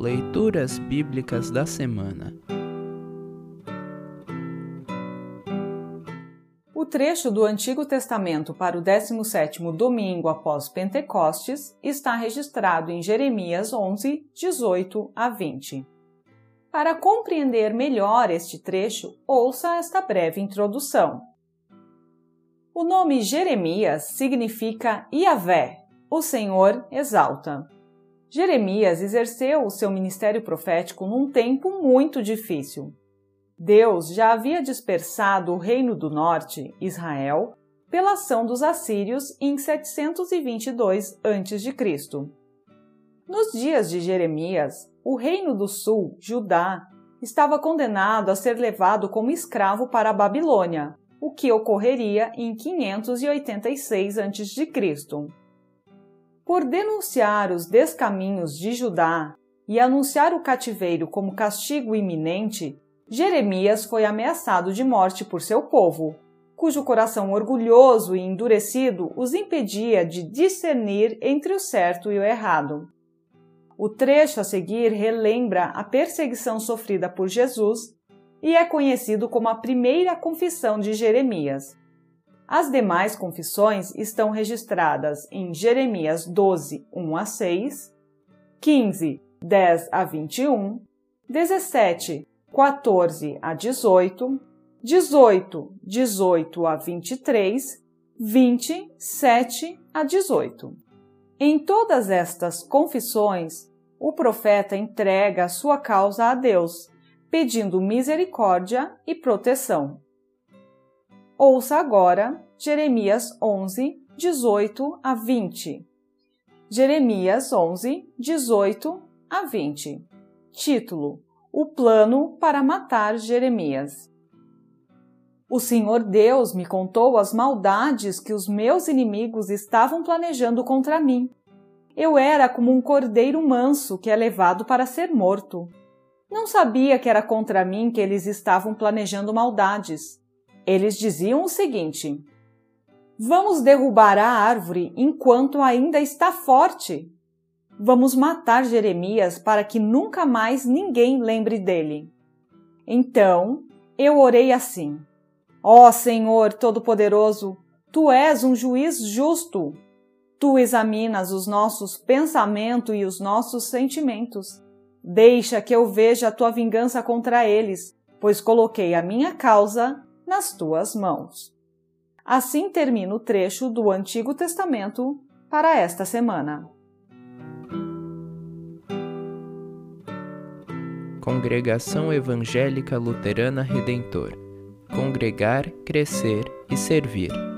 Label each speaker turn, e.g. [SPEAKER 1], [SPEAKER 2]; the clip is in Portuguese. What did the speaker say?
[SPEAKER 1] Leituras Bíblicas da Semana.
[SPEAKER 2] O trecho do Antigo Testamento para o 17º domingo após Pentecostes está registrado em Jeremias 11, 18 a 20. Para compreender melhor este trecho, ouça esta breve introdução. O nome Jeremias significa Iavé, o Senhor exalta. Jeremias exerceu o seu ministério profético num tempo muito difícil. Deus já havia dispersado o reino do norte, Israel, pela ação dos assírios em 722 a.C. Nos dias de Jeremias, o reino do sul, Judá, estava condenado a ser levado como escravo para a Babilônia, o que ocorreria em 586 a.C. Por denunciar os descaminhos de Judá e anunciar o cativeiro como castigo iminente, Jeremias foi ameaçado de morte por seu povo, cujo coração orgulhoso e endurecido os impedia de discernir entre o certo e o errado. O trecho a seguir relembra a perseguição sofrida por Jesus e é conhecido como a primeira confissão de Jeremias. As demais confissões estão registradas em Jeremias 12, 1 a 6, 15, 10 a 21, 17, 14 a 18, 18, 18 a 23, 20, 7 a 18. Em todas estas confissões, o profeta entrega a sua causa a Deus, pedindo misericórdia e proteção. Ouça agora Jeremias 11, 18 a 20. Jeremias 11, 18 a 20. Título: O plano para matar Jeremias. O Senhor Deus me contou as maldades que os meus inimigos estavam planejando contra mim. Eu era como um cordeiro manso que é levado para ser morto. Não sabia que era contra mim que eles estavam planejando maldades. Eles diziam o seguinte: Vamos derrubar a árvore enquanto ainda está forte. Vamos matar Jeremias para que nunca mais ninguém lembre dele. Então eu orei assim: Ó oh, Senhor Todo-Poderoso, tu és um juiz justo. Tu examinas os nossos pensamentos e os nossos sentimentos. Deixa que eu veja a tua vingança contra eles, pois coloquei a minha causa nas tuas mãos. Assim termina o trecho do Antigo Testamento para esta semana.
[SPEAKER 1] Congregação Evangélica Luterana Redentor Congregar, Crescer e Servir.